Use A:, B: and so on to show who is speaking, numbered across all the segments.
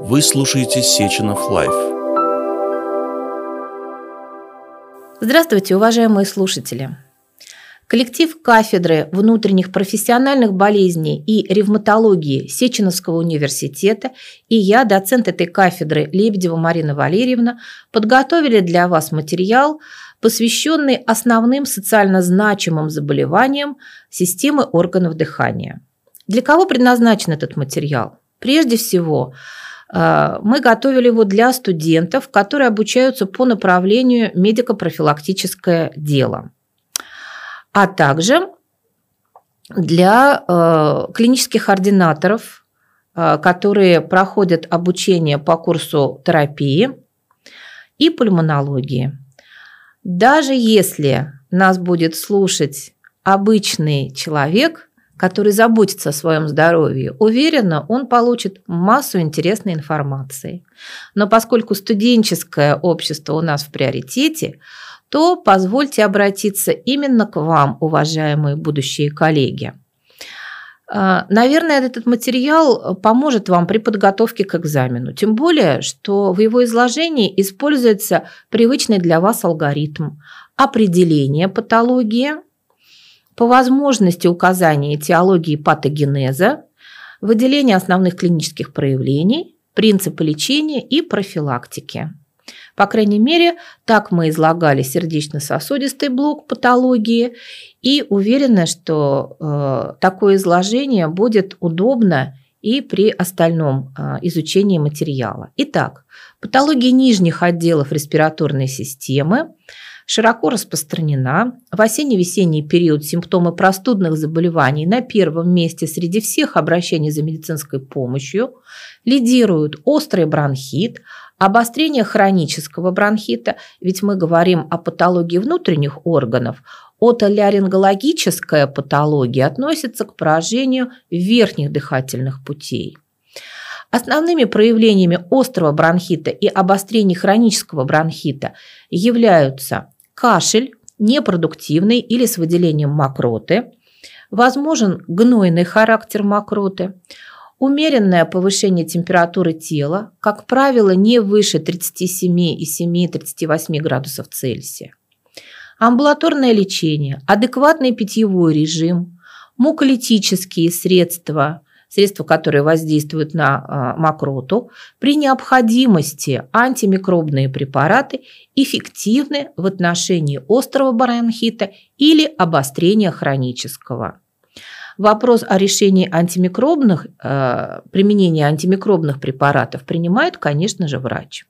A: Вы слушаете Сеченов Life.
B: Здравствуйте, уважаемые слушатели. Коллектив кафедры внутренних профессиональных болезней и ревматологии Сеченовского университета и я, доцент этой кафедры Лебедева Марина Валерьевна, подготовили для вас материал, посвященный основным социально значимым заболеваниям системы органов дыхания. Для кого предназначен этот материал? Прежде всего, мы готовили его для студентов, которые обучаются по направлению медико-профилактическое дело, а также для э, клинических ординаторов, э, которые проходят обучение по курсу терапии и пульмонологии. Даже если нас будет слушать обычный человек, который заботится о своем здоровье, уверенно, он получит массу интересной информации. Но поскольку студенческое общество у нас в приоритете, то позвольте обратиться именно к вам, уважаемые будущие коллеги. А, наверное, этот материал поможет вам при подготовке к экзамену. Тем более, что в его изложении используется привычный для вас алгоритм определения патологии, по возможности указания этиологии патогенеза, выделения основных клинических проявлений, принципы лечения и профилактики. По крайней мере, так мы излагали сердечно-сосудистый блок патологии и уверены, что э, такое изложение будет удобно и при остальном э, изучении материала. Итак, патология нижних отделов респираторной системы широко распространена. В осенне-весенний период симптомы простудных заболеваний на первом месте среди всех обращений за медицинской помощью лидируют острый бронхит, обострение хронического бронхита, ведь мы говорим о патологии внутренних органов, отоларингологическая патология относится к поражению верхних дыхательных путей. Основными проявлениями острого бронхита и обострения хронического бронхита являются кашель, непродуктивный или с выделением мокроты, возможен гнойный характер мокроты, умеренное повышение температуры тела, как правило, не выше 37,7-38 градусов Цельсия, амбулаторное лечение, адекватный питьевой режим, муколитические средства, средства, которые воздействуют на а, мокроту, при необходимости антимикробные препараты эффективны в отношении острого бронхита или обострения хронического. Вопрос о решении антимикробных, э, применения антимикробных препаратов принимает, конечно же, врач.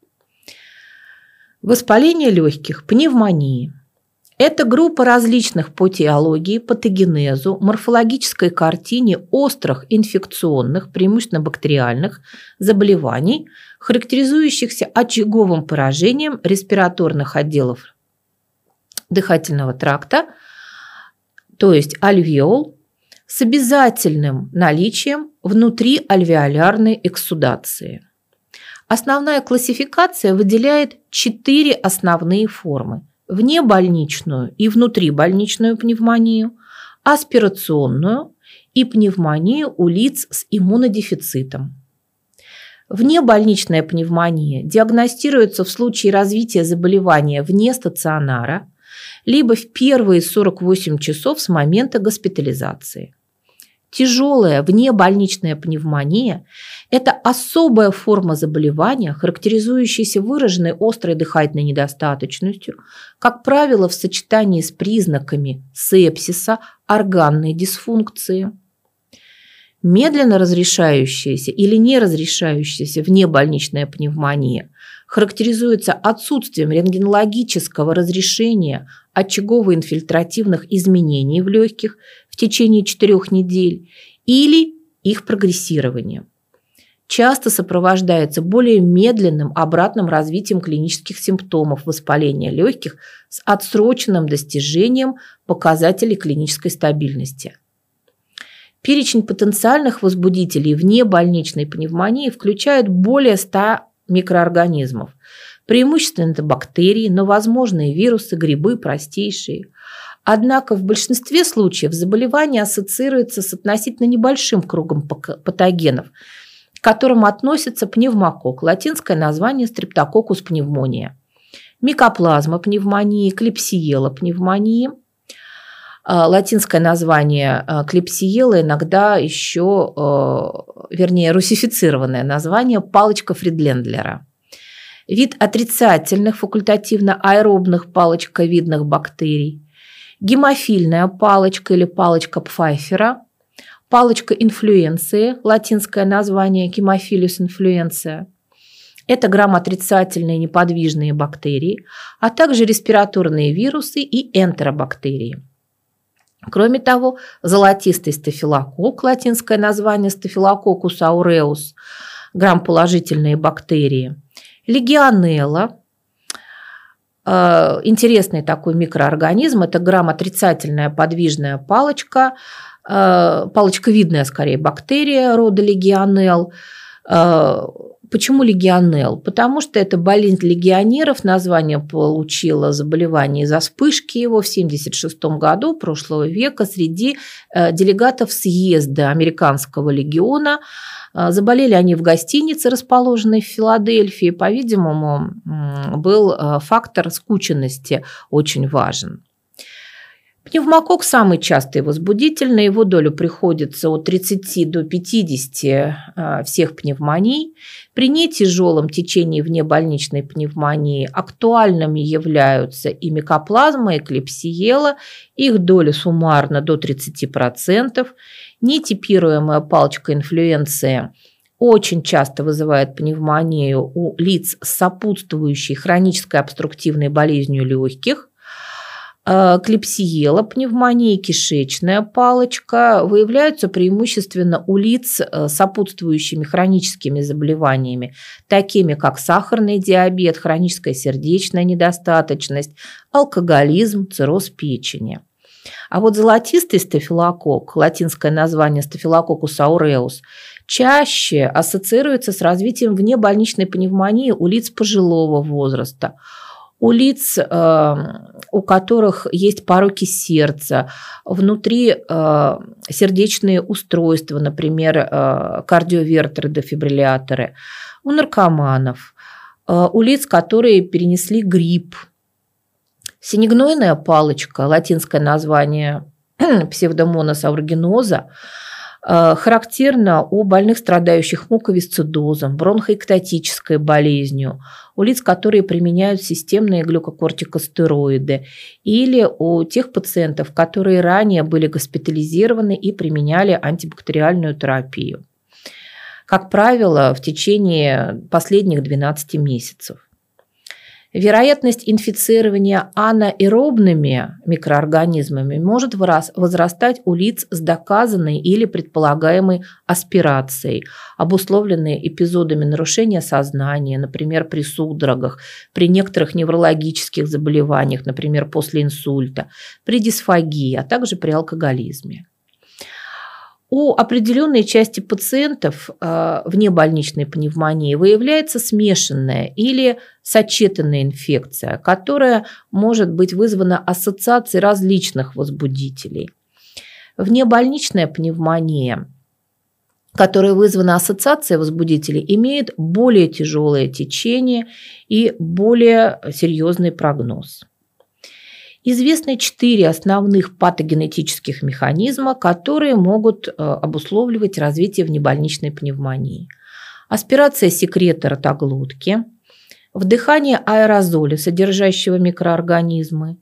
B: Воспаление легких, пневмонии – это группа различных по теологии, патогенезу, морфологической картине острых инфекционных, преимущественно бактериальных заболеваний, характеризующихся очаговым поражением респираторных отделов дыхательного тракта, то есть альвеол, с обязательным наличием внутри альвеолярной эксудации. Основная классификация выделяет четыре основные формы – внебольничную и внутрибольничную пневмонию, аспирационную и пневмонию у лиц с иммунодефицитом. Внебольничная пневмония диагностируется в случае развития заболевания вне стационара, либо в первые 48 часов с момента госпитализации. Тяжелая внебольничная пневмония – это особая форма заболевания, характеризующаяся выраженной острой дыхательной недостаточностью, как правило, в сочетании с признаками сепсиса, органной дисфункции. Медленно разрешающаяся или не разрешающаяся внебольничная пневмония характеризуется отсутствием рентгенологического разрешения очагово-инфильтративных изменений в легких в течение четырех недель или их прогрессированием. Часто сопровождается более медленным обратным развитием клинических симптомов воспаления легких с отсроченным достижением показателей клинической стабильности. Перечень потенциальных возбудителей вне больничной пневмонии включает более 100 микроорганизмов. Преимущественно это бактерии, но возможны вирусы, грибы простейшие. Однако в большинстве случаев заболевание ассоциируется с относительно небольшим кругом патогенов, к которым относится пневмокок, латинское название стрептококус пневмония, микоплазма пневмонии, клепсиела пневмонии – а, латинское название а, клепсиела, иногда еще, а, вернее, русифицированное название палочка Фридлендлера. Вид отрицательных факультативно-аэробных палочковидных бактерий, гемофильная палочка или палочка Пфайфера, палочка инфлюенции, латинское название гемофилиус инфлюенция, это грамотрицательные неподвижные бактерии, а также респираторные вирусы и энтеробактерии – Кроме того, золотистый стафилококк, латинское название стафилококус ауреус, грамположительные бактерии, легионелла, интересный такой микроорганизм, это грамотрицательная подвижная палочка, э, палочковидная скорее бактерия рода легионелл, э, Почему легионелл? Потому что это болезнь легионеров. Название получило заболевание из-за вспышки его в 1976 году прошлого века среди э, делегатов съезда американского легиона. Э, заболели они в гостинице, расположенной в Филадельфии. По-видимому, был э, фактор скученности очень важен. Пневмокок самый частый возбудитель, на его долю приходится от 30 до 50 а, всех пневмоний. При нетяжелом течении внебольничной пневмонии актуальными являются и микоплазма, и клепсиела, их доля суммарно до 30%. Нетипируемая палочка инфлюенции очень часто вызывает пневмонию у лиц с сопутствующей хронической обструктивной болезнью легких – клепсиела, пневмония, кишечная палочка выявляются преимущественно у лиц с сопутствующими хроническими заболеваниями, такими как сахарный диабет, хроническая сердечная недостаточность, алкоголизм, цирроз печени. А вот золотистый стафилококк, латинское название стафилококус ауреус, чаще ассоциируется с развитием внебольничной пневмонии у лиц пожилого возраста – у лиц, э, у которых есть пороки сердца, внутри э, сердечные устройства, например, э, кардиовертеры, дефибрилляторы, у наркоманов, у лиц, которые перенесли грипп. Синегнойная палочка, латинское название псевдомонос ауригиноза, Э, характерно у больных, страдающих муковисцидозом, бронхоэктатической болезнью, у лиц, которые применяют системные глюкокортикостероиды, или у тех пациентов, которые ранее были госпитализированы и применяли антибактериальную терапию. Как правило, в течение последних 12 месяцев. Вероятность инфицирования анаэробными микроорганизмами может возрастать у лиц с доказанной или предполагаемой аспирацией, обусловленной эпизодами нарушения сознания, например, при судорогах, при некоторых неврологических заболеваниях, например, после инсульта, при дисфагии, а также при алкоголизме. У определенной части пациентов э, вне больничной пневмонии выявляется смешанная или сочетанная инфекция, которая может быть вызвана ассоциацией различных возбудителей. Внебольничная пневмония, которая вызвана ассоциацией возбудителей, имеет более тяжелое течение и более серьезный прогноз. Известны четыре основных патогенетических механизма, которые могут э, обусловливать развитие внебольничной пневмонии. Аспирация секрета ротоглотки, вдыхание аэрозоля, содержащего микроорганизмы,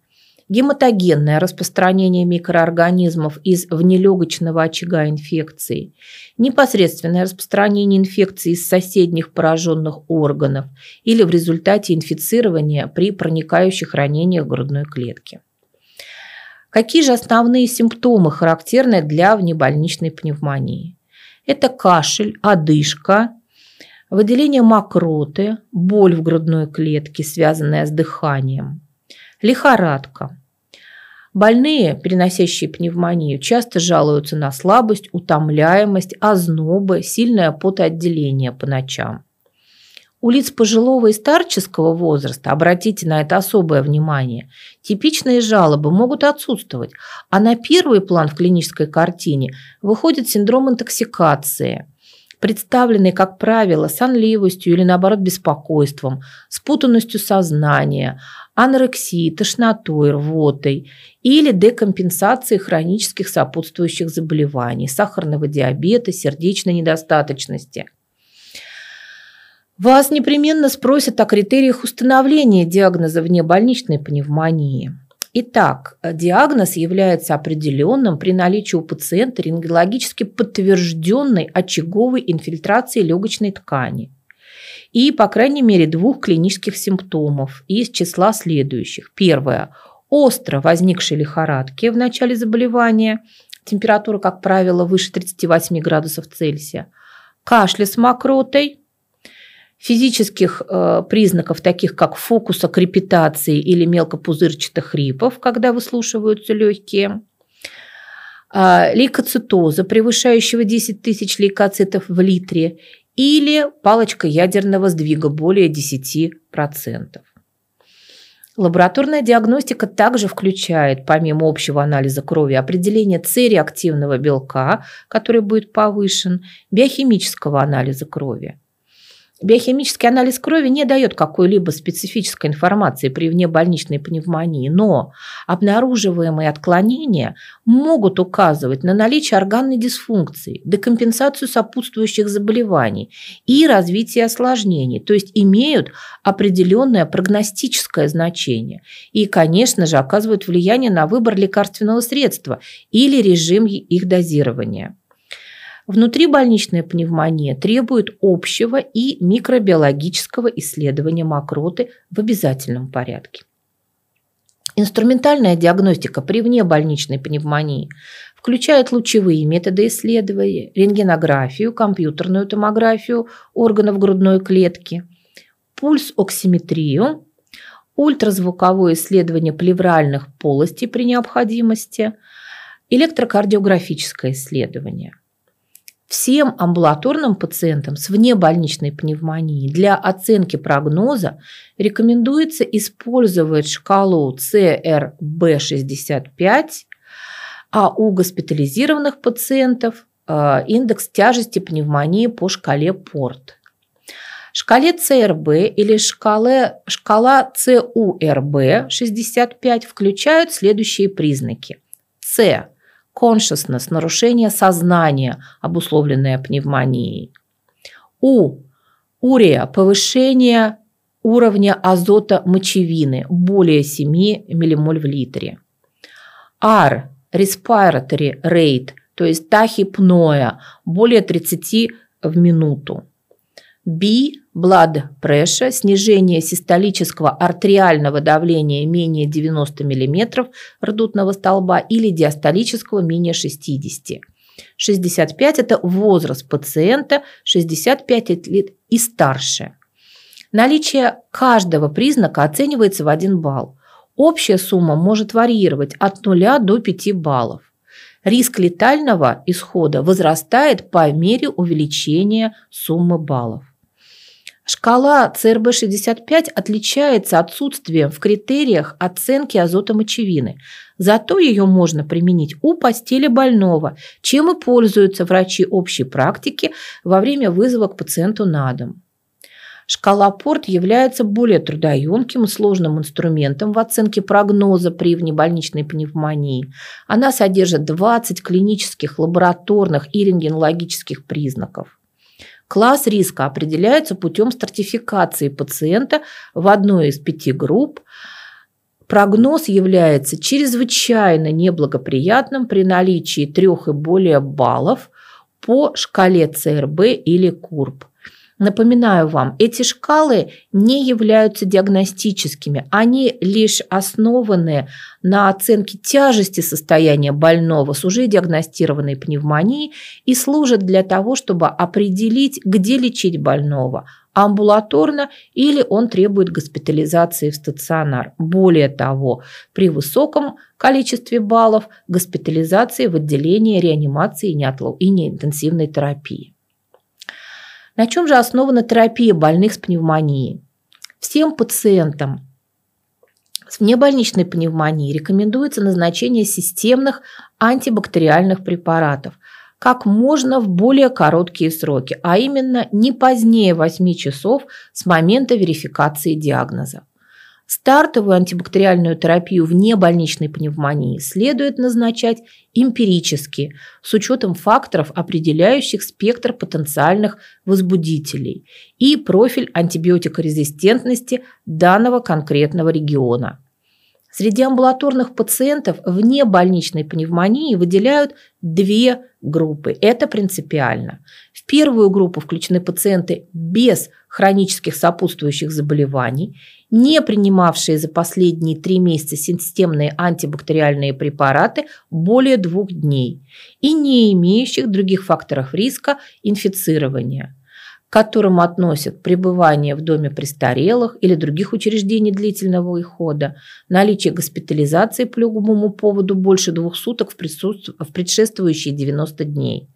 B: гематогенное распространение микроорганизмов из внелегочного очага инфекции, непосредственное распространение инфекции из соседних пораженных органов или в результате инфицирования при проникающих ранениях грудной клетки. Какие же основные симптомы характерны для внебольничной пневмонии? Это кашель, одышка, выделение мокроты, боль в грудной клетке, связанная с дыханием, лихорадка, Больные, переносящие пневмонию, часто жалуются на слабость, утомляемость, ознобы, сильное потоотделение по ночам. У лиц пожилого и старческого возраста, обратите на это особое внимание, типичные жалобы могут отсутствовать, а на первый план в клинической картине выходит синдром интоксикации, представленные, как правило, сонливостью или, наоборот, беспокойством, спутанностью сознания, анорексией, тошнотой, рвотой или декомпенсацией хронических сопутствующих заболеваний, сахарного диабета, сердечной недостаточности. Вас непременно спросят о критериях установления диагноза внебольничной пневмонии. Итак, диагноз является определенным при наличии у пациента рентгенологически подтвержденной очаговой инфильтрации легочной ткани и, по крайней мере, двух клинических симптомов из числа следующих. Первое. Остро возникшей лихорадки в начале заболевания, температура, как правило, выше 38 градусов Цельсия, кашля с мокротой – физических э, признаков, таких как фокуса крепитации или мелкопузырчатых хрипов, когда выслушиваются легкие, э, лейкоцитоза, превышающего 10 тысяч лейкоцитов в литре, или палочка ядерного сдвига более 10%. Лабораторная диагностика также включает, помимо общего анализа крови, определение С-реактивного белка, который будет повышен, биохимического анализа крови. Биохимический анализ крови не дает какой-либо специфической информации при внебольничной пневмонии, но обнаруживаемые отклонения могут указывать на наличие органной дисфункции, декомпенсацию сопутствующих заболеваний и развитие осложнений, то есть имеют определенное прогностическое значение и, конечно же, оказывают влияние на выбор лекарственного средства или режим их дозирования. Внутрибольничная пневмония требует общего и микробиологического исследования мокроты в обязательном порядке. Инструментальная диагностика при внебольничной пневмонии включает лучевые методы исследования, рентгенографию, компьютерную томографию органов грудной клетки, пульс-оксиметрию, ультразвуковое исследование плевральных полостей при необходимости, электрокардиографическое исследование – Всем амбулаторным пациентам с внебольничной пневмонией для оценки прогноза рекомендуется использовать шкалу CRB65, а у госпитализированных пациентов э, индекс тяжести пневмонии по шкале ПОРТ. Шкале ЦРБ или шкале, шкала ЦУРБ 65 включают следующие признаки. С consciousness – нарушение сознания, обусловленное пневмонией. У – урия – повышение уровня азота мочевины более 7 ммоль в литре. R – respiratory rate, то есть тахипноя более 30 в минуту. B – blood pressure, снижение систолического артериального давления менее 90 мм ртутного столба или диастолического менее 60. 65 – это возраст пациента 65 лет и старше. Наличие каждого признака оценивается в 1 балл. Общая сумма может варьировать от 0 до 5 баллов. Риск летального исхода возрастает по мере увеличения суммы баллов. Шкала ЦРБ-65 отличается отсутствием в критериях оценки азота мочевины. Зато ее можно применить у постели больного, чем и пользуются врачи общей практики во время вызова к пациенту на дом. Шкала ПОРТ является более трудоемким и сложным инструментом в оценке прогноза при внебольничной пневмонии. Она содержит 20 клинических, лабораторных и рентгенологических признаков. Класс риска определяется путем стратификации пациента в одной из пяти групп. Прогноз является чрезвычайно неблагоприятным при наличии трех и более баллов по шкале ЦРБ или КУРБ. Напоминаю вам, эти шкалы не являются диагностическими, они лишь основаны на оценке тяжести состояния больного с уже диагностированной пневмонией и служат для того, чтобы определить, где лечить больного – амбулаторно или он требует госпитализации в стационар. Более того, при высоком количестве баллов госпитализации в отделение реанимации и неинтенсивной терапии. На чем же основана терапия больных с пневмонией? Всем пациентам с внебольничной пневмонией рекомендуется назначение системных антибактериальных препаратов, как можно в более короткие сроки, а именно не позднее 8 часов с момента верификации диагноза. Стартовую антибактериальную терапию вне больничной пневмонии следует назначать эмпирически, с учетом факторов, определяющих спектр потенциальных возбудителей и профиль антибиотикорезистентности данного конкретного региона. Среди амбулаторных пациентов вне больничной пневмонии выделяют две группы. Это принципиально. В первую группу включены пациенты без хронических сопутствующих заболеваний, не принимавшие за последние три месяца системные антибактериальные препараты более двух дней и не имеющих других факторов риска инфицирования – к которым относят пребывание в доме престарелых или других учреждений длительного ухода, наличие госпитализации по любому поводу больше двух суток в, в предшествующие 90 дней,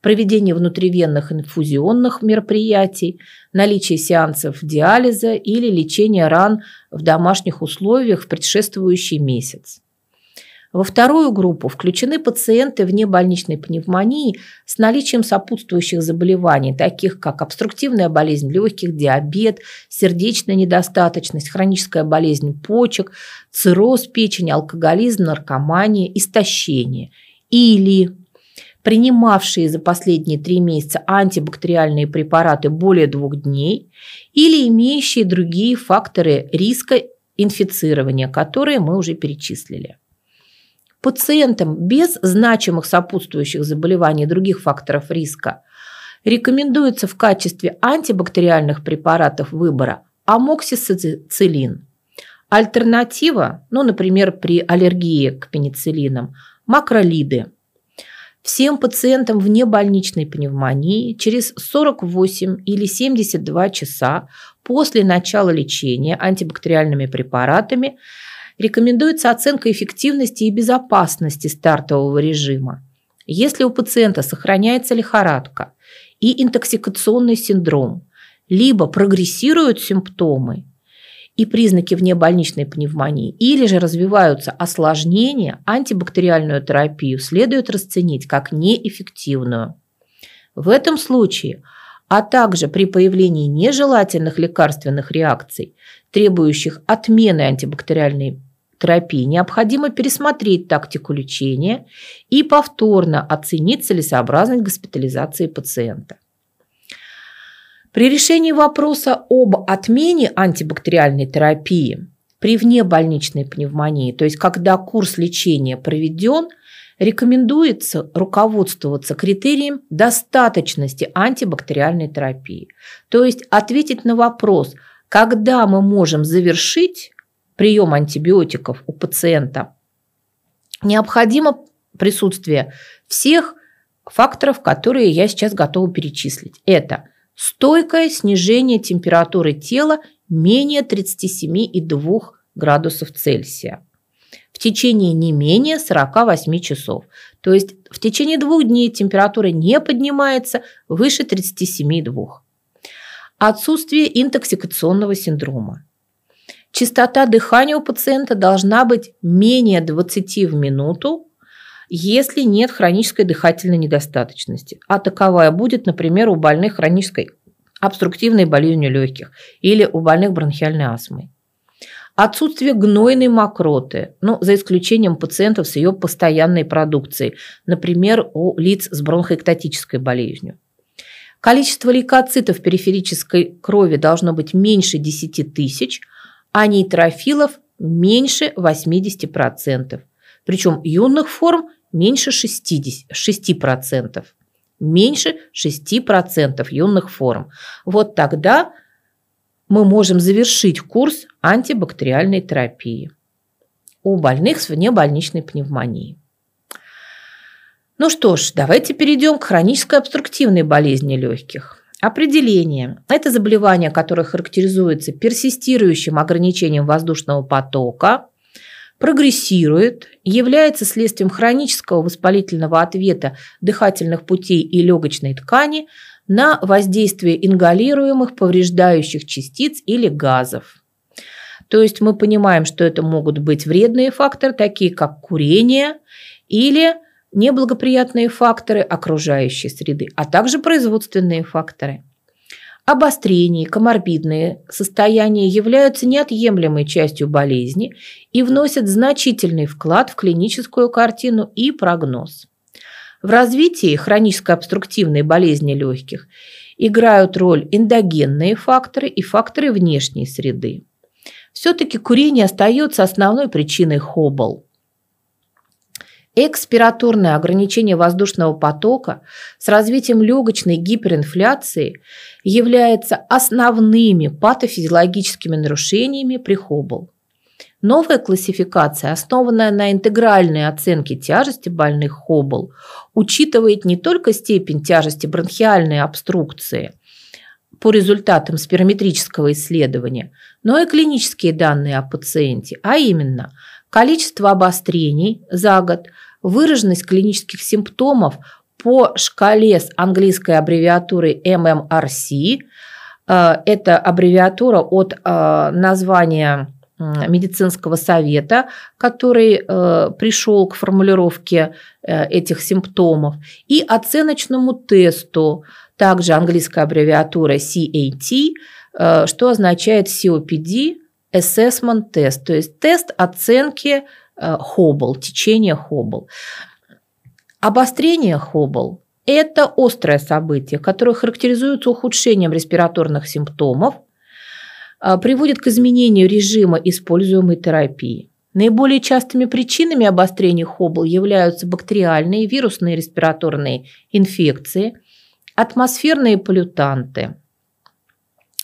B: проведение внутривенных инфузионных мероприятий, наличие сеансов диализа или лечение ран в домашних условиях в предшествующий месяц. Во вторую группу включены пациенты вне больничной пневмонии с наличием сопутствующих заболеваний, таких как обструктивная болезнь легких, диабет, сердечная недостаточность, хроническая болезнь почек, цирроз печени, алкоголизм, наркомания, истощение. Или принимавшие за последние три месяца антибактериальные препараты более двух дней или имеющие другие факторы риска инфицирования, которые мы уже перечислили. Пациентам без значимых сопутствующих заболеваний и других факторов риска рекомендуется в качестве антибактериальных препаратов выбора амоксициллин. Альтернатива, ну, например, при аллергии к пенициллинам, макролиды. Всем пациентам вне больничной пневмонии через 48 или 72 часа после начала лечения антибактериальными препаратами – рекомендуется оценка эффективности и безопасности стартового режима. Если у пациента сохраняется лихорадка и интоксикационный синдром, либо прогрессируют симптомы и признаки внебольничной пневмонии, или же развиваются осложнения, антибактериальную терапию следует расценить как неэффективную. В этом случае – а также при появлении нежелательных лекарственных реакций, требующих отмены антибактериальной терапии необходимо пересмотреть тактику лечения и повторно оценить целесообразность госпитализации пациента. При решении вопроса об отмене антибактериальной терапии при внебольничной пневмонии, то есть когда курс лечения проведен, рекомендуется руководствоваться критерием достаточности антибактериальной терапии. То есть ответить на вопрос, когда мы можем завершить прием антибиотиков у пациента, необходимо присутствие всех факторов, которые я сейчас готова перечислить. Это стойкое снижение температуры тела менее 37,2 градусов Цельсия в течение не менее 48 часов. То есть в течение двух дней температура не поднимается выше 37,2. Отсутствие интоксикационного синдрома. Частота дыхания у пациента должна быть менее 20 в минуту, если нет хронической дыхательной недостаточности. А таковая будет, например, у больных хронической обструктивной болезнью легких или у больных бронхиальной астмой. Отсутствие гнойной мокроты, ну, за исключением пациентов с ее постоянной продукцией, например, у лиц с бронхоэктатической болезнью. Количество лейкоцитов в периферической крови должно быть меньше 10 тысяч – а нейтрофилов меньше 80%. Причем юных форм меньше 60, 6%. Меньше 6% юных форм. Вот тогда мы можем завершить курс антибактериальной терапии у больных с внебольничной пневмонией. Ну что ж, давайте перейдем к хронической обструктивной болезни легких. Определение. Это заболевание, которое характеризуется персистирующим ограничением воздушного потока, прогрессирует, является следствием хронического воспалительного ответа дыхательных путей и легочной ткани на воздействие ингалируемых повреждающих частиц или газов. То есть мы понимаем, что это могут быть вредные факторы, такие как курение или неблагоприятные факторы окружающей среды, а также производственные факторы. Обострение, коморбидные состояния являются неотъемлемой частью болезни и вносят значительный вклад в клиническую картину и прогноз. В развитии хронической обструктивной болезни легких играют роль эндогенные факторы и факторы внешней среды. Все-таки курение остается основной причиной хоббл. Экспираторное ограничение воздушного потока с развитием легочной гиперинфляции является основными патофизиологическими нарушениями при хоббл. Новая классификация, основанная на интегральной оценке тяжести больных хоббл, учитывает не только степень тяжести бронхиальной обструкции по результатам спирометрического исследования, но и клинические данные о пациенте, а именно количество обострений за год, выраженность клинических симптомов по шкале с английской аббревиатурой MMRC. Э, это аббревиатура от э, названия медицинского совета, который э, пришел к формулировке этих симптомов, и оценочному тесту, также английская аббревиатура CAT, что означает COPD Assessment Test, то есть тест оценки Хоббл, течения Хоббл. Обострение Хоббл – это острое событие, которое характеризуется ухудшением респираторных симптомов, а, приводит к изменению режима используемой терапии. Наиболее частыми причинами обострения Хоббл являются бактериальные, вирусные респираторные инфекции, атмосферные полютанты.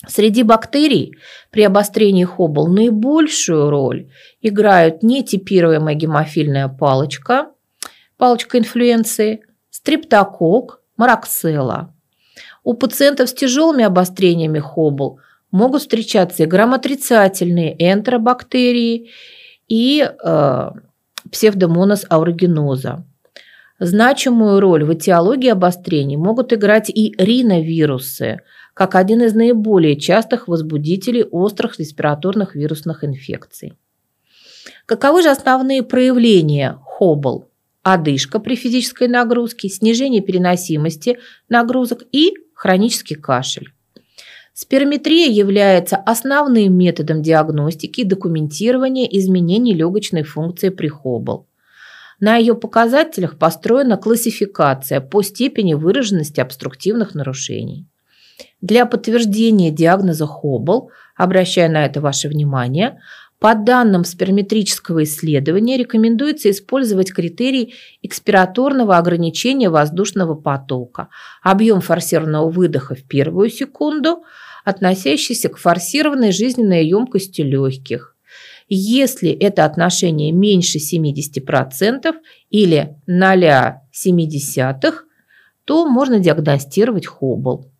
B: Среди бактерий при обострении Хоббл наибольшую роль играют нетипируемая гемофильная палочка – палочка инфлюенции, стрептокок, мароксела. У пациентов с тяжелыми обострениями Хоббл могут встречаться и грамотрицательные энтеробактерии и э, псевдомонос ауригеноза. Значимую роль в этиологии обострений могут играть и риновирусы, как один из наиболее частых возбудителей острых респираторных вирусных инфекций. Каковы же основные проявления Хоббл? Одышка при физической нагрузке, снижение переносимости нагрузок и хронический кашель. Спирометрия является основным методом диагностики и документирования изменений легочной функции при Хоббл. На ее показателях построена классификация по степени выраженности обструктивных нарушений. Для подтверждения диагноза Хоббл, обращая на это ваше внимание, по данным сперметрического исследования рекомендуется использовать критерий экспираторного ограничения воздушного потока, объем форсированного выдоха в первую секунду, относящийся к форсированной жизненной емкости легких. Если это отношение меньше 70% или 0,7, то можно диагностировать Хоббл.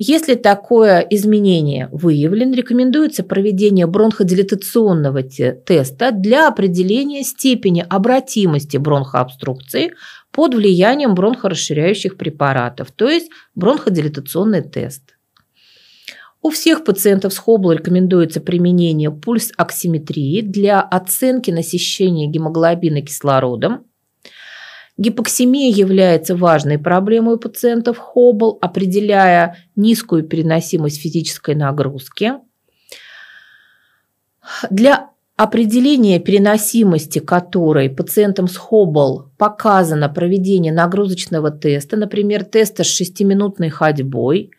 B: Если такое изменение выявлено, рекомендуется проведение бронходилатационного теста для определения степени обратимости бронхообструкции под влиянием бронхорасширяющих препаратов, то есть бронходилатационный тест. У всех пациентов с Хоббл рекомендуется применение пульс-оксиметрии для оценки насыщения гемоглобина кислородом Гипоксимия является важной проблемой у пациентов Хоббл, определяя низкую переносимость физической нагрузки. Для определения переносимости которой пациентам с Хоббл показано проведение нагрузочного теста, например, теста с 6-минутной ходьбой,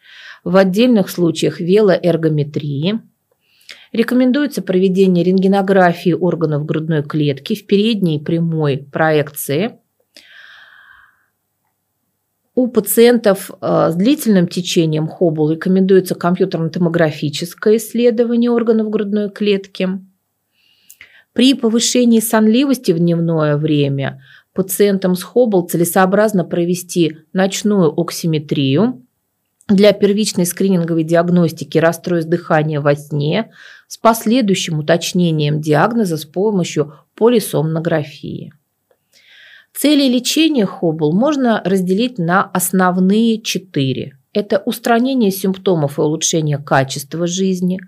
B: в отдельных случаях велоэргометрии. Рекомендуется проведение рентгенографии органов грудной клетки в передней прямой проекции – у пациентов э, с длительным течением Хоббл рекомендуется компьютерно-томографическое исследование органов грудной клетки. При повышении сонливости в дневное время пациентам с Хоббл целесообразно провести ночную оксиметрию для первичной скрининговой диагностики расстройств дыхания во сне с последующим уточнением диагноза с помощью полисомнографии. Цели лечения Хоббл можно разделить на основные четыре. Это устранение симптомов и улучшение качества жизни,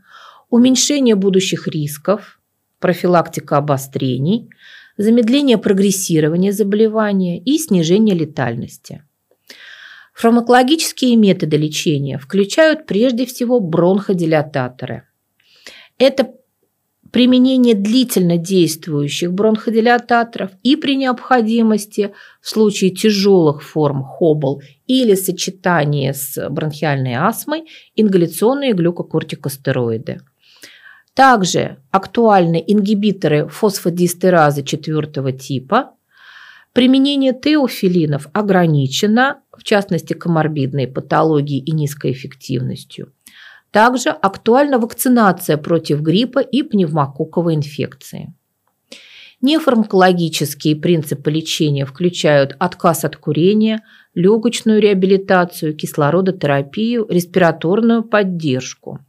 B: уменьшение будущих рисков, профилактика обострений, замедление прогрессирования заболевания и снижение летальности. Фармакологические методы лечения включают прежде всего бронходилататоры. Это применение длительно действующих бронходилататоров и при необходимости в случае тяжелых форм хобл или сочетание с бронхиальной астмой ингаляционные глюкокортикостероиды. Также актуальны ингибиторы фосфодиэстеразы четвертого типа. Применение теофилинов ограничено, в частности, коморбидной патологией и низкой эффективностью. Также актуальна вакцинация против гриппа и пневмококковой инфекции. Нефармакологические принципы лечения включают отказ от курения, легочную реабилитацию, кислородотерапию, респираторную поддержку.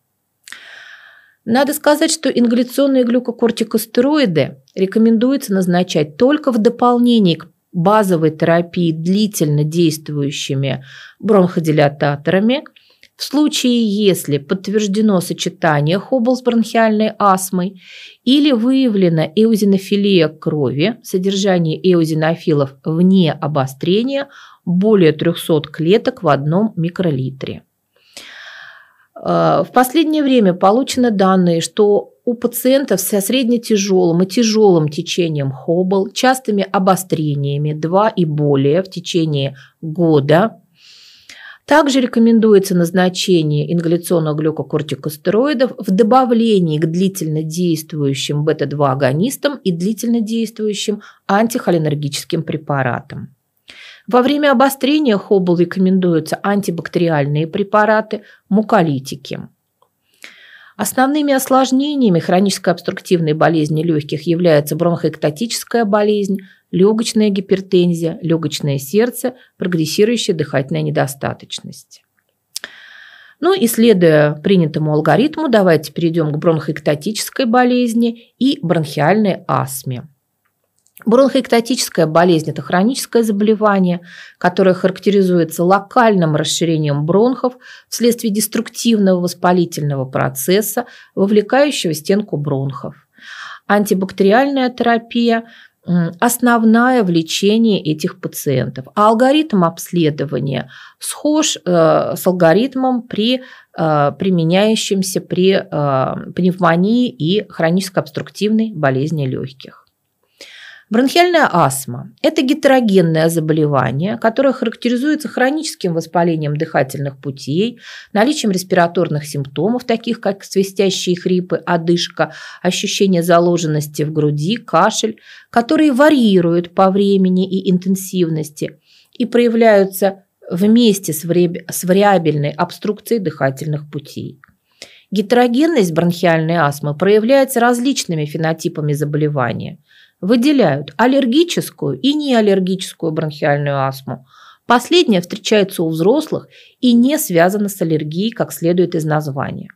B: Надо сказать, что ингаляционные глюкокортикостероиды рекомендуется назначать только в дополнение к базовой терапии длительно действующими бронходилататорами – в случае, если подтверждено сочетание хоббл с бронхиальной астмой или выявлена эозинофилия крови, содержание эозинофилов вне обострения более 300 клеток в одном микролитре. Э, в последнее время получены данные, что у пациентов со среднетяжелым и тяжелым течением Хоббл, частыми обострениями 2 и более в течение года также рекомендуется назначение ингаляционных глюкокортикостероидов в добавлении к длительно действующим бета-2 агонистам и длительно действующим антихолинергическим препаратам. Во время обострения Хоббл рекомендуются антибактериальные препараты, муколитики. Основными осложнениями хронической обструктивной болезни легких являются бронхоэктатическая болезнь, легочная гипертензия, легочное сердце, прогрессирующая дыхательная недостаточность. Ну и следуя принятому алгоритму, давайте перейдем к бронхоэктатической болезни и бронхиальной астме. Бронхоэктатическая болезнь – это хроническое заболевание, которое характеризуется локальным расширением бронхов вследствие деструктивного воспалительного процесса, вовлекающего стенку бронхов. Антибактериальная терапия основная в лечении этих пациентов. А алгоритм обследования схож э, с алгоритмом при э, применяющимся при э, пневмонии и хронической обструктивной болезни легких. Бронхиальная астма – это гетерогенное заболевание, которое характеризуется хроническим воспалением дыхательных путей, наличием респираторных симптомов, таких как свистящие хрипы, одышка, ощущение заложенности в груди, кашель, которые варьируют по времени и интенсивности и проявляются вместе с вариабельной обструкцией дыхательных путей. Гетерогенность бронхиальной астмы проявляется различными фенотипами заболевания – выделяют аллергическую и неаллергическую бронхиальную астму. Последняя встречается у взрослых и не связана с аллергией, как следует из названия.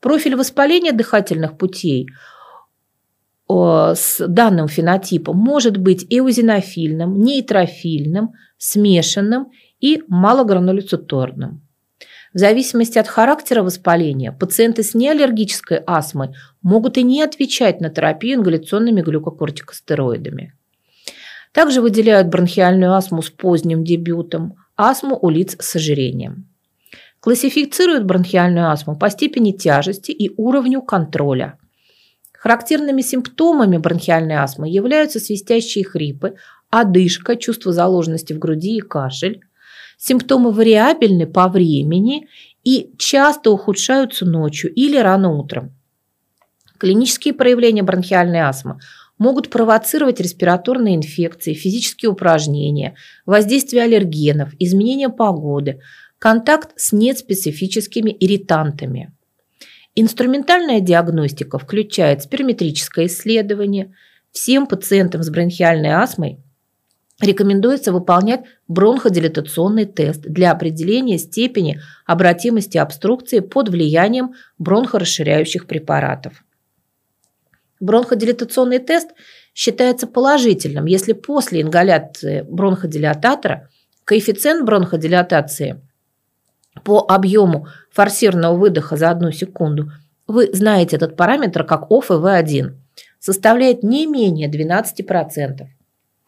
B: Профиль воспаления дыхательных путей с данным фенотипом может быть эозинофильным, нейтрофильным, смешанным и малогрануляцитарным. В зависимости от характера воспаления, пациенты с неаллергической астмой могут и не отвечать на терапию ингаляционными глюкокортикостероидами. Также выделяют бронхиальную астму с поздним дебютом, астму у лиц с ожирением. Классифицируют бронхиальную астму по степени тяжести и уровню контроля. Характерными симптомами бронхиальной астмы являются свистящие хрипы, одышка, чувство заложенности в груди и кашель, Симптомы вариабельны по времени и часто ухудшаются ночью или рано утром. Клинические проявления бронхиальной астмы могут провоцировать респираторные инфекции, физические упражнения, воздействие аллергенов, изменение погоды, контакт с неспецифическими ирритантами. Инструментальная диагностика включает сперметрическое исследование. Всем пациентам с бронхиальной астмой рекомендуется выполнять бронходилатационный тест для определения степени обратимости обструкции под влиянием бронхорасширяющих препаратов. Бронходилатационный тест считается положительным, если после ингаляции бронходилататора коэффициент бронходилатации по объему форсированного выдоха за одну секунду, вы знаете этот параметр как ОФВ1, составляет не менее 12%.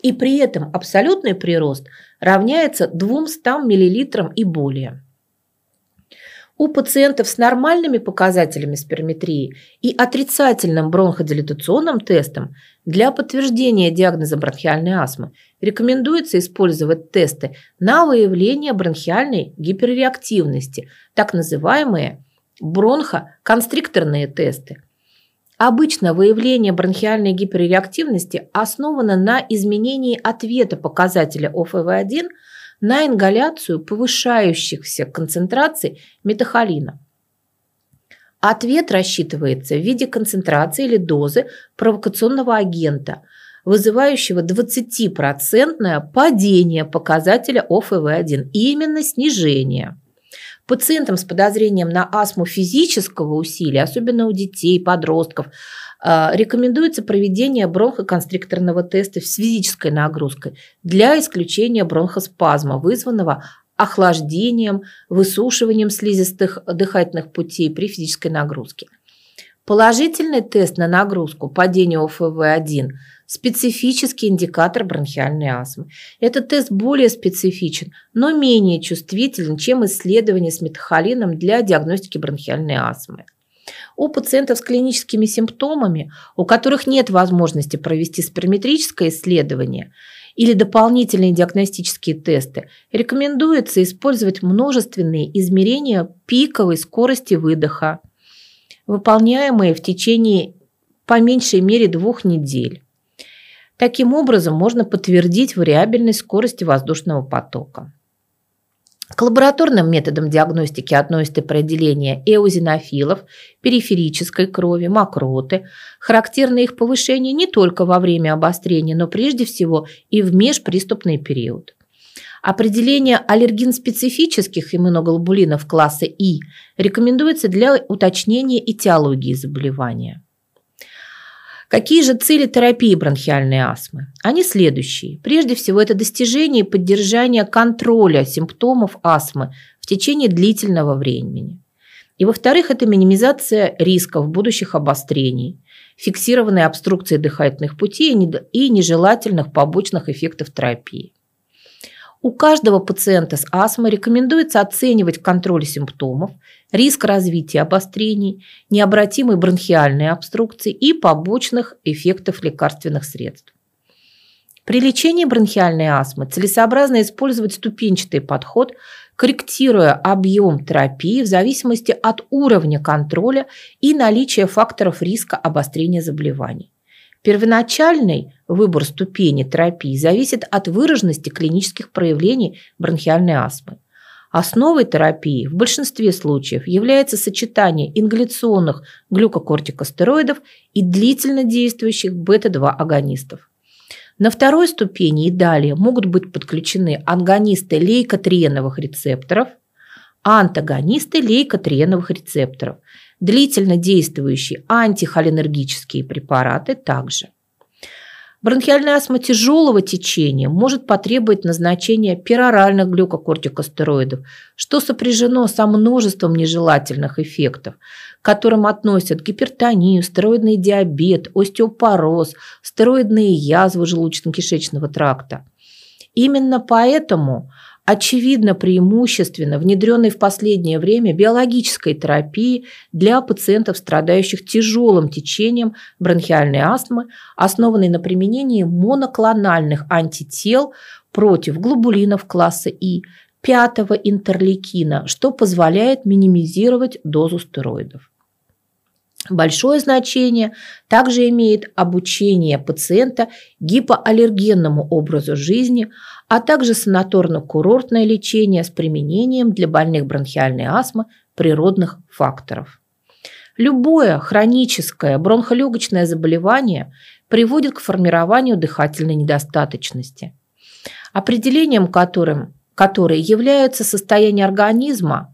B: И при этом абсолютный прирост равняется 200 мл и более. У пациентов с нормальными показателями сперметрии и отрицательным бронходилатационным тестом для подтверждения диагноза бронхиальной астмы рекомендуется использовать тесты на выявление бронхиальной гиперреактивности, так называемые бронхоконстрикторные тесты. Обычно выявление бронхиальной гиперреактивности основано на изменении ответа показателя ОФВ1 – на ингаляцию повышающихся концентраций метахолина. Ответ рассчитывается в виде концентрации или дозы провокационного агента, вызывающего 20% падение показателя ОФВ1, именно снижение. Пациентам с подозрением на астму физического усилия, особенно у детей, подростков, а, рекомендуется проведение бронхоконстрикторного теста с физической нагрузкой для исключения бронхоспазма, вызванного охлаждением, высушиванием слизистых дыхательных путей при физической нагрузке. Положительный тест на нагрузку падение ОФВ1 – специфический индикатор бронхиальной астмы. Этот тест более специфичен, но менее чувствителен, чем исследование с метахолином для диагностики бронхиальной астмы. У пациентов с клиническими симптомами, у которых нет возможности провести сперметрическое исследование или дополнительные диагностические тесты, рекомендуется использовать множественные измерения пиковой скорости выдоха, выполняемые в течение по меньшей мере двух недель. Таким образом можно подтвердить вариабельность скорости воздушного потока. К лабораторным методам диагностики относятся определение эозинофилов, периферической крови, мокроты. Характерно их повышение не только во время обострения, но прежде всего и в межприступный период. Определение аллерген-специфических иммуноглобулинов класса И рекомендуется для уточнения этиологии заболевания. Какие же цели терапии бронхиальной астмы? Они следующие. Прежде всего, это достижение и поддержание контроля симптомов астмы в течение длительного времени. И во-вторых, это минимизация рисков будущих обострений, фиксированной обструкции дыхательных путей и нежелательных побочных эффектов терапии. У каждого пациента с астмой рекомендуется оценивать контроль симптомов, риск развития обострений, необратимой бронхиальной обструкции и побочных эффектов лекарственных средств. При лечении бронхиальной астмы целесообразно использовать ступенчатый подход, корректируя объем терапии в зависимости от уровня контроля и наличия факторов риска обострения заболеваний. Первоначальный выбор ступени терапии зависит от выраженности клинических проявлений бронхиальной астмы. Основой терапии в большинстве случаев является сочетание ингаляционных глюкокортикостероидов и длительно действующих бета-2 агонистов. На второй ступени и далее могут быть подключены ангонисты лейкотриеновых рецепторов, антагонисты лейкотриеновых рецепторов – длительно действующие антихолинергические препараты также. Бронхиальная астма тяжелого течения может потребовать назначения пероральных глюкокортикостероидов, что сопряжено со множеством нежелательных эффектов, к которым относят гипертонию, стероидный диабет, остеопороз, стероидные язвы желудочно-кишечного тракта. Именно поэтому очевидно преимущественно внедренной в последнее время биологической терапии для пациентов, страдающих тяжелым течением бронхиальной астмы, основанной на применении моноклональных антител против глобулинов класса И, пятого интерлейкина, что позволяет минимизировать дозу стероидов. Большое значение также имеет обучение пациента гипоаллергенному образу жизни, а также санаторно-курортное лечение с применением для больных бронхиальной астмы природных факторов. Любое хроническое бронхолегочное заболевание приводит к формированию дыхательной недостаточности, определением которым, которой является состояние организма,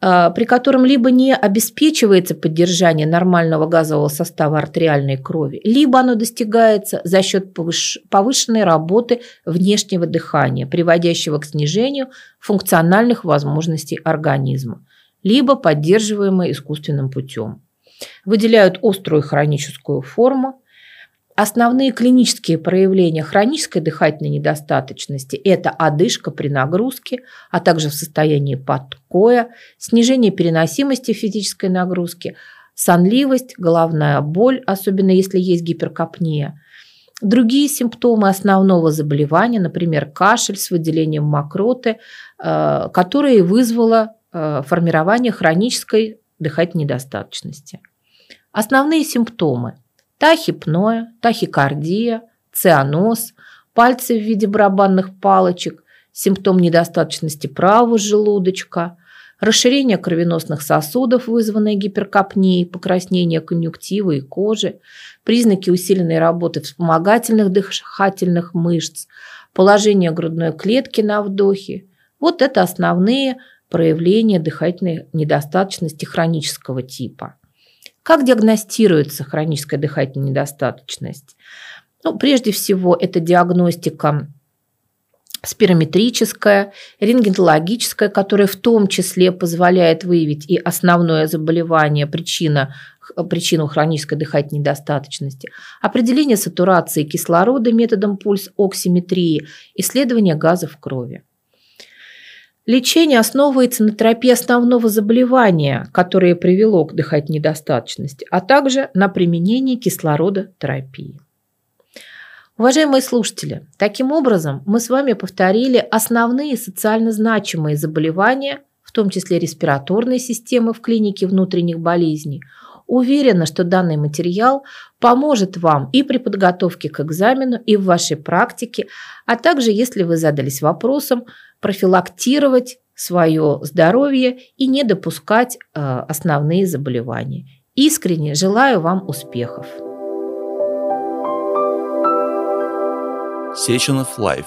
B: при котором либо не обеспечивается поддержание нормального газового состава артериальной крови, либо оно достигается за счет повышенной работы внешнего дыхания, приводящего к снижению функциональных возможностей организма, либо поддерживаемое искусственным путем. выделяют острую хроническую форму. Основные клинические проявления хронической дыхательной недостаточности – это одышка при нагрузке, а также в состоянии подкоя, снижение переносимости физической нагрузки, сонливость, головная боль, особенно если есть гиперкапния. Другие симптомы основного заболевания, например, кашель с выделением мокроты, э, которые вызвало э, формирование хронической дыхательной недостаточности. Основные симптомы – тахипноя, тахикардия, цианоз, пальцы в виде барабанных палочек, симптом недостаточности правого желудочка, расширение кровеносных сосудов, вызванное гиперкапнией, покраснение конъюнктивы и кожи, признаки усиленной работы вспомогательных дыхательных мышц, положение грудной клетки на вдохе. Вот это основные проявления дыхательной недостаточности хронического типа. Как диагностируется хроническая дыхательная недостаточность? Ну, прежде всего, это диагностика спирометрическая, рентгенологическая, которая в том числе позволяет выявить и основное заболевание, причина, причину хронической дыхательной недостаточности, определение сатурации кислорода методом пульс-оксиметрии, исследование газов в крови. Лечение основывается на терапии основного заболевания, которое привело к дыхательной недостаточности, а также на применении кислородотерапии. Уважаемые слушатели, таким образом мы с вами повторили основные социально значимые заболевания, в том числе респираторной системы в клинике внутренних болезней. Уверена, что данный материал поможет вам и при подготовке к экзамену, и в вашей практике, а также, если вы задались вопросом, профилактировать свое здоровье и не допускать э, основные заболевания. Искренне желаю вам успехов!
A: Сеченов Life